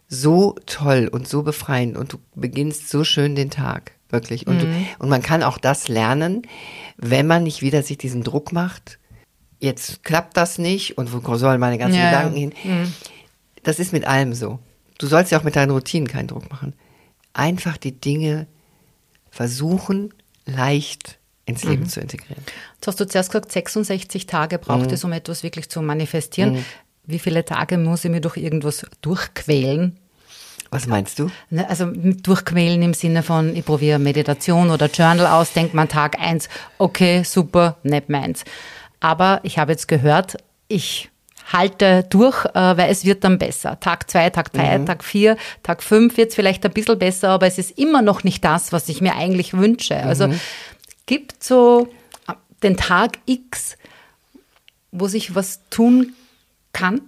so toll und so befreiend und du beginnst so schön den Tag, wirklich. Und, mhm. du, und man kann auch das lernen, wenn man nicht wieder sich diesen Druck macht, jetzt klappt das nicht und wo sollen meine ganzen ja, Gedanken hin? Mhm. Das ist mit allem so. Du sollst ja auch mit deinen Routinen keinen Druck machen. Einfach die Dinge versuchen, leicht ins Leben mhm. zu integrieren. Jetzt hast du zuerst gesagt, 66 Tage braucht mhm. es, um etwas wirklich zu manifestieren. Mhm. Wie viele Tage muss ich mir durch irgendwas durchquälen? Was meinst du? Ne, also durchquälen im Sinne von, ich probiere Meditation oder Journal aus, denkt man Tag eins, okay, super, nicht meins. Aber ich habe jetzt gehört, ich halte durch, äh, weil es wird dann besser. Tag zwei, Tag drei, mhm. Tag vier, Tag fünf wird es vielleicht ein bisschen besser, aber es ist immer noch nicht das, was ich mir eigentlich wünsche. Also mhm. gibt so äh, den Tag X, wo sich was tun kann?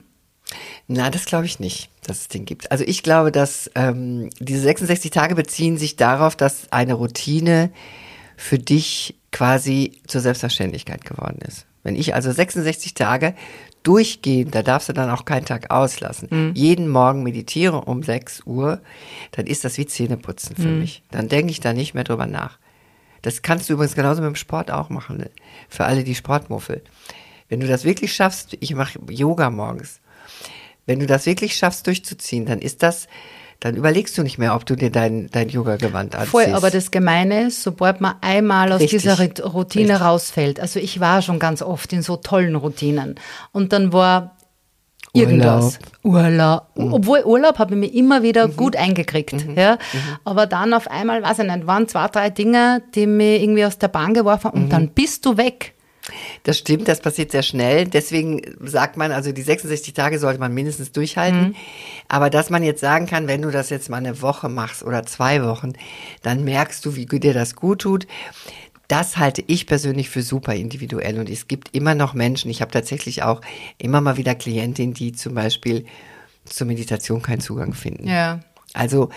Na, das glaube ich nicht, dass es den gibt. Also ich glaube, dass ähm, diese 66 Tage beziehen sich darauf, dass eine Routine für dich quasi zur Selbstverständlichkeit geworden ist. Wenn ich also 66 Tage durchgehend, da darfst du dann auch keinen Tag auslassen, mhm. jeden Morgen meditiere um 6 Uhr, dann ist das wie Zähneputzen für mhm. mich. Dann denke ich da nicht mehr drüber nach. Das kannst du übrigens genauso mit dem Sport auch machen, ne? für alle, die Sportmuffel. Wenn du das wirklich schaffst, ich mache Yoga morgens, wenn du das wirklich schaffst durchzuziehen, dann ist das dann überlegst du nicht mehr, ob du dir dein, dein Yoga-Gewand anziehst. Voll, aber das Gemeine ist, sobald man einmal aus Richtig. dieser Routine Richtig. rausfällt, also ich war schon ganz oft in so tollen Routinen und dann war irgendwas. Urlaub. Urlaub. Mhm. Obwohl Urlaub habe ich mir immer wieder mhm. gut eingekriegt. Mhm. Ja. Mhm. Aber dann auf einmal, weiß ich nicht, waren zwei, drei Dinge, die mir irgendwie aus der Bahn geworfen haben und mhm. dann bist du weg. Das stimmt, das passiert sehr schnell. Deswegen sagt man, also die 66 Tage sollte man mindestens durchhalten. Mhm. Aber dass man jetzt sagen kann, wenn du das jetzt mal eine Woche machst oder zwei Wochen, dann merkst du, wie dir das gut tut. Das halte ich persönlich für super individuell. Und es gibt immer noch Menschen, ich habe tatsächlich auch immer mal wieder Klientinnen, die zum Beispiel zur Meditation keinen Zugang finden. Ja. Also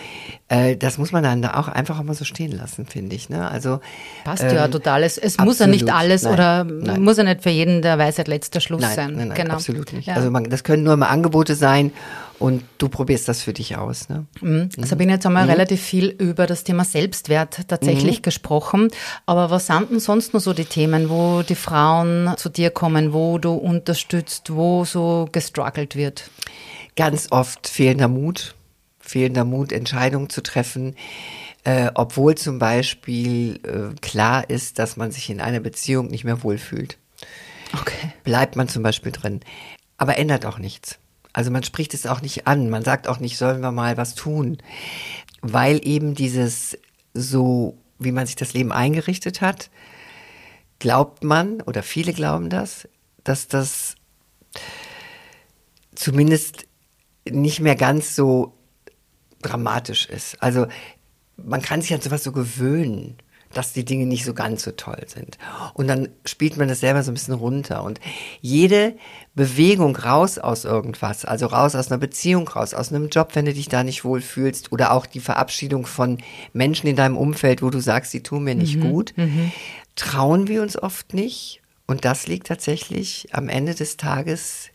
äh, das muss man dann da auch einfach mal so stehen lassen, finde ich. Ne? Also passt ähm, ja total. Es, es muss ja nicht alles nein, oder nein. muss ja nicht für jeden der Weisheit letzter Schluss nein, sein. Nein, nein, genau. absolut nicht. Ja. Also man, das können nur mal Angebote sein und du probierst das für dich aus. Ne? Mhm. Also mhm. bin jetzt einmal mhm. relativ viel über das Thema Selbstwert tatsächlich mhm. gesprochen. Aber was sind denn sonst noch so die Themen, wo die Frauen zu dir kommen, wo du unterstützt, wo so gestruggelt wird? Ganz oft fehlender Mut fehlender Mut, Entscheidungen zu treffen, äh, obwohl zum Beispiel äh, klar ist, dass man sich in einer Beziehung nicht mehr wohlfühlt. Okay. Bleibt man zum Beispiel drin. Aber ändert auch nichts. Also man spricht es auch nicht an. Man sagt auch nicht, sollen wir mal was tun. Weil eben dieses so, wie man sich das Leben eingerichtet hat, glaubt man, oder viele glauben das, dass das zumindest nicht mehr ganz so dramatisch ist. Also man kann sich an sowas so gewöhnen. dass die Dinge nicht so ganz so toll sind. Und dann spielt man das selber so ein bisschen runter. Und jede Bewegung raus aus irgendwas, also raus aus einer Beziehung, raus aus einem Job, wenn du dich da nicht wohlfühlst, oder auch die Verabschiedung von Menschen in deinem Umfeld, wo du sagst, sie tun mir nicht Mhm, gut, trauen wir uns oft nicht. Und das liegt tatsächlich am Ende des Tages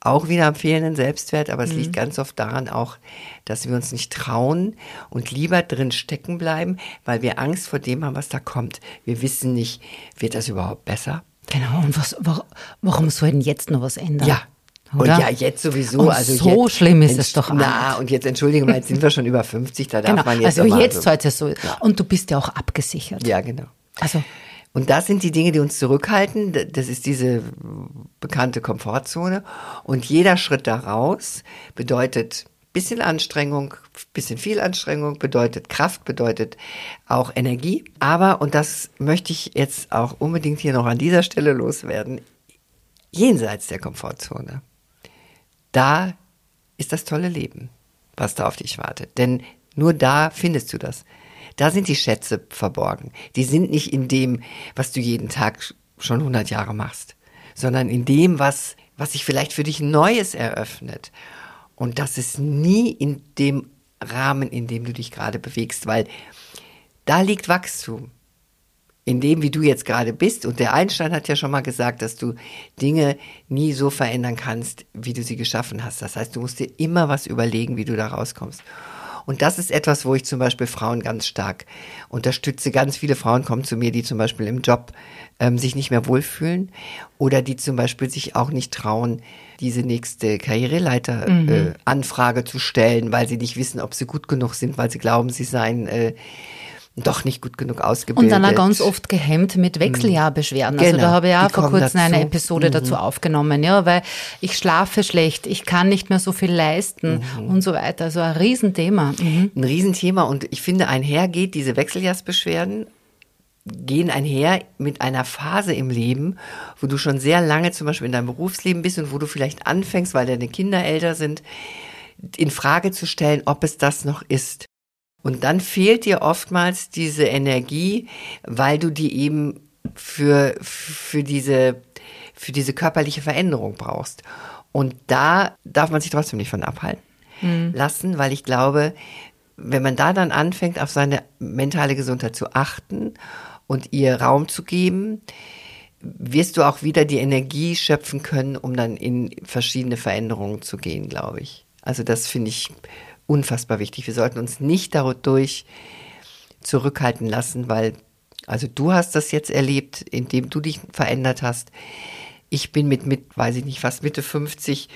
auch wieder am fehlenden Selbstwert, aber es liegt ganz oft daran auch, dass wir uns nicht trauen und lieber drin stecken bleiben, weil wir Angst vor dem haben, was da kommt. Wir wissen nicht, wird das überhaupt besser? Genau, und was, wa- warum soll denn jetzt noch was ändern? Ja. Oder? Und ja, jetzt sowieso. Und also so jetzt, schlimm ist es doch Na, und jetzt entschuldige mal, jetzt sind wir schon über 50, da darf Genau, man jetzt also jetzt so- sollte es so. Und du bist ja auch abgesichert. Ja, genau. Also, Und das sind die Dinge, die uns zurückhalten. Das ist diese bekannte Komfortzone. Und jeder Schritt daraus bedeutet bisschen Anstrengung, bisschen viel Anstrengung, bedeutet Kraft, bedeutet auch Energie. Aber, und das möchte ich jetzt auch unbedingt hier noch an dieser Stelle loswerden, jenseits der Komfortzone, da ist das tolle Leben, was da auf dich wartet. Denn nur da findest du das. Da sind die Schätze verborgen. Die sind nicht in dem, was du jeden Tag schon 100 Jahre machst, sondern in dem, was, was sich vielleicht für dich Neues eröffnet. Und das ist nie in dem Rahmen, in dem du dich gerade bewegst, weil da liegt Wachstum in dem, wie du jetzt gerade bist. Und der Einstein hat ja schon mal gesagt, dass du Dinge nie so verändern kannst, wie du sie geschaffen hast. Das heißt, du musst dir immer was überlegen, wie du da rauskommst. Und das ist etwas, wo ich zum Beispiel Frauen ganz stark unterstütze. Ganz viele Frauen kommen zu mir, die zum Beispiel im Job ähm, sich nicht mehr wohlfühlen oder die zum Beispiel sich auch nicht trauen, diese nächste Karriereleiter-Anfrage äh, Anfrage zu stellen, weil sie nicht wissen, ob sie gut genug sind, weil sie glauben, sie seien äh, doch nicht gut genug ausgebildet. und dann auch ganz oft gehemmt mit Wechseljahrbeschwerden. Also Genau, da habe ich auch vor kurzem eine dazu. Mhm. Episode dazu aufgenommen, ja, weil ich schlafe schlecht, ich kann nicht mehr so viel leisten Mhm. und so weiter. Also ein Riesenthema. Mhm. ein Riesenthema und ich finde, einhergeht diese Wechseljahrsbeschwerden gehen einher mit einer Phase im Leben, wo du schon sehr lange zum Beispiel in deinem Berufsleben bist und wo du vielleicht anfängst, weil deine Kinder älter sind, in Frage zu stellen, ob es das noch ist. Und dann fehlt dir oftmals diese Energie, weil du die eben für, für diese, für diese körperliche Veränderung brauchst. Und da darf man sich trotzdem nicht von abhalten lassen, weil ich glaube, wenn man da dann anfängt, auf seine mentale Gesundheit zu achten und ihr Raum zu geben, wirst du auch wieder die Energie schöpfen können, um dann in verschiedene Veränderungen zu gehen, glaube ich. Also das finde ich unfassbar wichtig. Wir sollten uns nicht dadurch zurückhalten lassen, weil, also du hast das jetzt erlebt, indem du dich verändert hast. Ich bin mit, mit, weiß ich nicht, fast Mitte 50,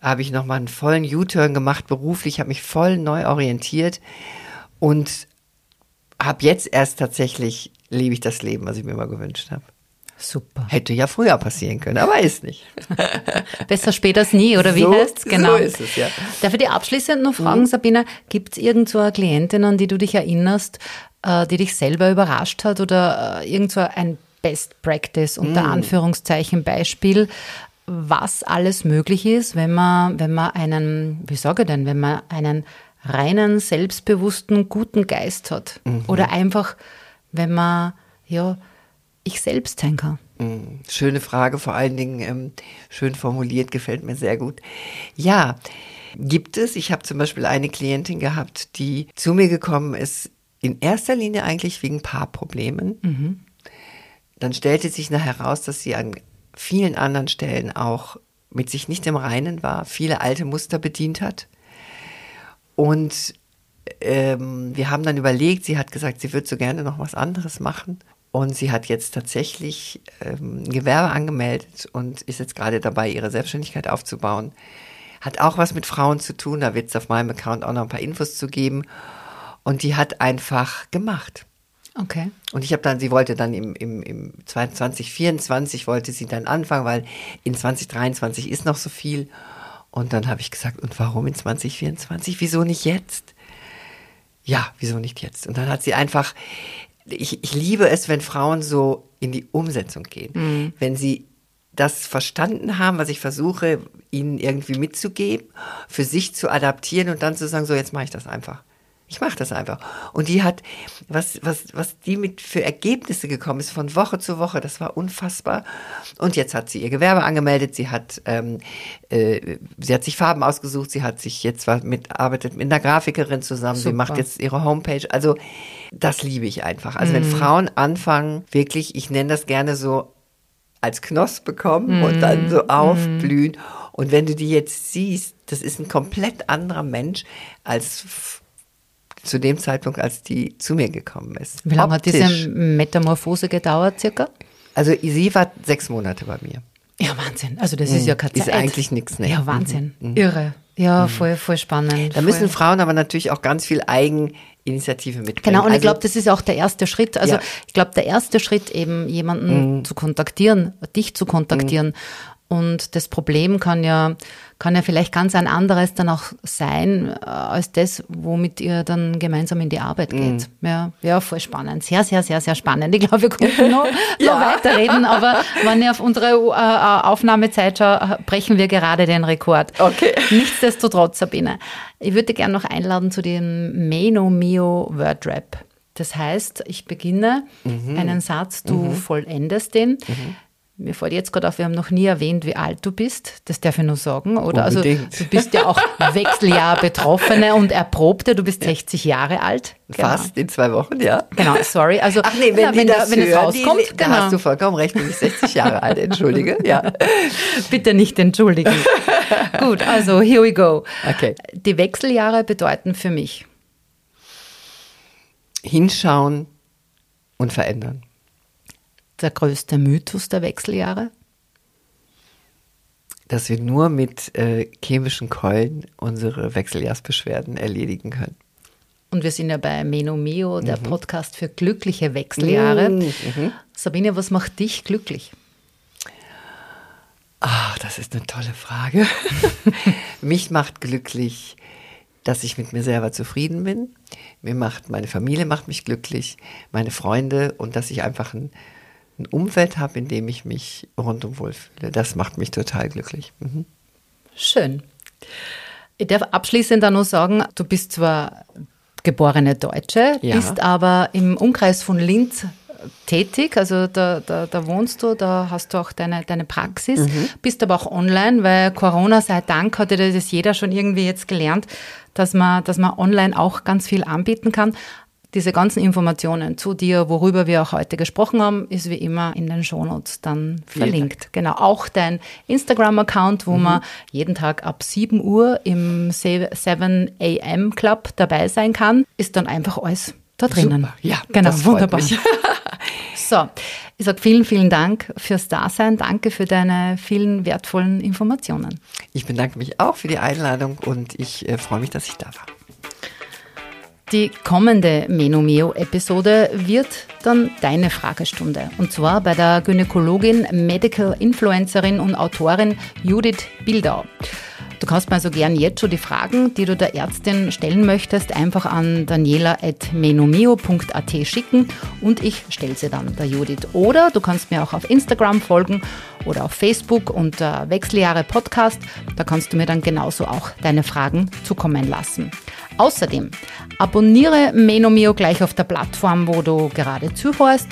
habe ich nochmal einen vollen U-Turn gemacht beruflich, habe mich voll neu orientiert und habe jetzt erst tatsächlich, lebe ich das Leben, was ich mir mal gewünscht habe. Super. Hätte ja früher passieren können, aber ist nicht. [LAUGHS] Besser spät als nie, oder wie So- heißt's? so Genau. ist es, ja. Darf ich dir abschließend noch fragen, Mhm. Sabina, gibt es irgend so eine Klientin, an die du dich erinnerst, äh, die dich selber überrascht hat oder äh, irgend so ein Best Practice unter Mhm. Anführungszeichen Beispiel, was alles möglich ist, wenn man, wenn man einen, wie sage ich denn, wenn man einen reinen, selbstbewussten, guten Geist hat Mhm. oder einfach, wenn man, ja, ich selbst sein kann. Schöne Frage, vor allen Dingen ähm, schön formuliert, gefällt mir sehr gut. Ja, gibt es. Ich habe zum Beispiel eine Klientin gehabt, die zu mir gekommen ist, in erster Linie eigentlich wegen Paarproblemen. Dann stellte sich nachher heraus, dass sie an vielen anderen Stellen auch mit sich nicht im Reinen war, viele alte Muster bedient hat. Und ähm, wir haben dann überlegt, sie hat gesagt, sie würde so gerne noch was anderes machen. Und sie hat jetzt tatsächlich ähm, ein Gewerbe angemeldet und ist jetzt gerade dabei, ihre Selbstständigkeit aufzubauen. Hat auch was mit Frauen zu tun, da wird es auf meinem Account auch noch ein paar Infos zu geben. Und die hat einfach gemacht. Okay. Und ich habe dann, sie wollte dann im, im, im 2024 wollte sie dann anfangen, weil in 2023 ist noch so viel. Und dann habe ich gesagt, und warum in 2024? Wieso nicht jetzt? Ja, wieso nicht jetzt? Und dann hat sie einfach, ich, ich liebe es, wenn Frauen so in die Umsetzung gehen. Wenn sie das verstanden haben, was ich versuche, ihnen irgendwie mitzugeben, für sich zu adaptieren und dann zu sagen, so jetzt mache ich das einfach. Ich mache das einfach. Und die hat, was, was, was die mit für Ergebnisse gekommen ist, von Woche zu Woche, das war unfassbar. Und jetzt hat sie ihr Gewerbe angemeldet, sie hat, ähm, äh, sie hat sich Farben ausgesucht, sie hat sich jetzt mit, arbeitet mit einer Grafikerin zusammen, Super. sie macht jetzt ihre Homepage. Also das liebe ich einfach. Also wenn Frauen anfangen, wirklich, ich nenne das gerne so als Knosp bekommen und dann so aufblühen. Und wenn du die jetzt siehst, das ist ein komplett anderer Mensch als zu dem Zeitpunkt, als die zu mir gekommen ist. Wie lange hat Optisch. diese Metamorphose gedauert, circa? Also sie war sechs Monate bei mir. Ja, Wahnsinn. Also das ist ja keine Ist Zeit. eigentlich nix, ne? Ja, Wahnsinn. Irre. Ja, voll, voll spannend. Da müssen voll. Frauen aber natürlich auch ganz viel Eigeninitiative mitbringen. Genau, und ich Also- glaube, das ist auch der erste Schritt. Also Ja. Mhm. ich glaube, der erste Schritt eben jemanden zu kontaktieren, dich zu kontaktieren. Und das Problem kann ja, kann ja vielleicht ganz ein anderes dann auch sein, äh, als das, womit ihr dann gemeinsam in die Arbeit Mhm. geht. Ja, ja, voll spannend. Sehr, sehr, sehr, sehr spannend. Ich glaube, wir könnten noch, [LAUGHS] noch weiterreden, aber wenn ich auf unsere äh, Aufnahmezeit schaue, brechen wir gerade den Rekord. Okay. [LAUGHS] Nichtsdestotrotz, Sabine, ich würde gerne noch einladen zu dem Meno Mio Word Rap. Das heißt, ich beginne Mhm. einen Satz, du vollendest den. Mir fällt jetzt gerade auf, wir haben noch nie erwähnt, wie alt du bist. Das darf ich nur sagen, oder? Unbedingt. Also du bist ja auch [LAUGHS] Wechseljahr Betroffene und Erprobte. Du bist 60 Jahre alt. Genau. Fast in zwei Wochen, ja. Genau, sorry. Also Ach nee, wenn, ja, die wenn, das der, wenn es hören, die, rauskommt, da genau. hast du vollkommen recht, bin ich 60 Jahre alt, entschuldige. Ja. [LAUGHS] Bitte nicht entschuldigen. Gut, also here we go. Okay. Die Wechseljahre bedeuten für mich Hinschauen und verändern. Der größte Mythos der Wechseljahre. Dass wir nur mit äh, chemischen Keulen unsere Wechseljahrsbeschwerden erledigen können. Und wir sind ja bei Meno Mio, der Mhm. Podcast für glückliche Wechseljahre. Sabine, was macht dich glücklich? Ah, das ist eine tolle Frage. [LAUGHS] Mich macht glücklich, dass ich mit mir selber zufrieden bin. Mir macht meine Familie macht mich glücklich, meine Freunde und dass ich einfach ein, ein Umfeld habe, in dem ich mich rundum wohlfühle. Das macht mich total glücklich. Mhm. Schön. Ich darf abschließend dann noch sagen, du bist zwar geborene Deutsche, Ja. bist aber im Umkreis von Linz tätig, also da, da, da wohnst du, da hast du auch deine, deine Praxis, Mhm. bist aber auch online, weil Corona sei Dank hatte das jeder schon irgendwie jetzt gelernt, dass man, dass man online auch ganz viel anbieten kann. Diese ganzen Informationen zu dir, worüber wir auch heute gesprochen haben, ist wie immer in den Shownotes dann verlinkt. Genau, auch dein Instagram-Account, wo man jeden Tag ab 7 Uhr im 7 AM Club dabei sein kann, ist dann einfach alles da drinnen. Super. Ja, genau, wunderbar. mich. [LAUGHS] So, ich sage vielen, vielen Dank fürs Dasein. Danke für deine vielen wertvollen Informationen. Ich bedanke mich auch für die Einladung und ich äh, freue mich, dass ich da war. Die kommende Menomeo-Episode wird dann deine Fragestunde. Und zwar bei der Gynäkologin, Medical Influencerin und Autorin Judith Bildau. Du kannst mir also gern jetzt schon die Fragen, die du der Ärztin stellen möchtest, einfach an daniela.menomeo.at schicken und ich stelle sie dann der Judith. Oder du kannst mir auch auf Instagram folgen oder auf Facebook unter Wechseljahre Podcast. Da kannst du mir dann genauso auch deine Fragen zukommen lassen. Außerdem abonniere Menomio gleich auf der Plattform, wo du gerade zuhörst.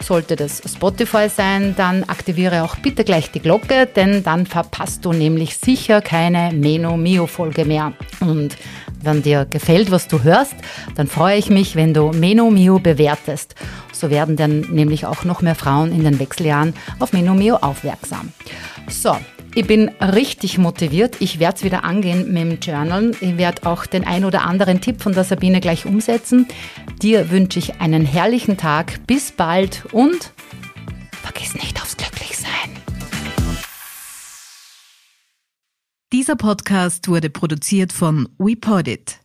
Sollte das Spotify sein, dann aktiviere auch bitte gleich die Glocke, denn dann verpasst du nämlich sicher keine Meno Mio Folge mehr. Und wenn dir gefällt, was du hörst, dann freue ich mich, wenn du Meno Mio bewertest. So werden dann nämlich auch noch mehr Frauen in den Wechseljahren auf Meno Mio aufmerksam. So, ich bin richtig motiviert. Ich werde es wieder angehen mit dem Journal. Ich werde auch den ein oder anderen Tipp von der Sabine gleich umsetzen. Dir wünsche ich einen herrlichen Tag. Bis bald und vergiss nicht aufs Glücklichsein. Dieser Podcast wurde produziert von WePodit.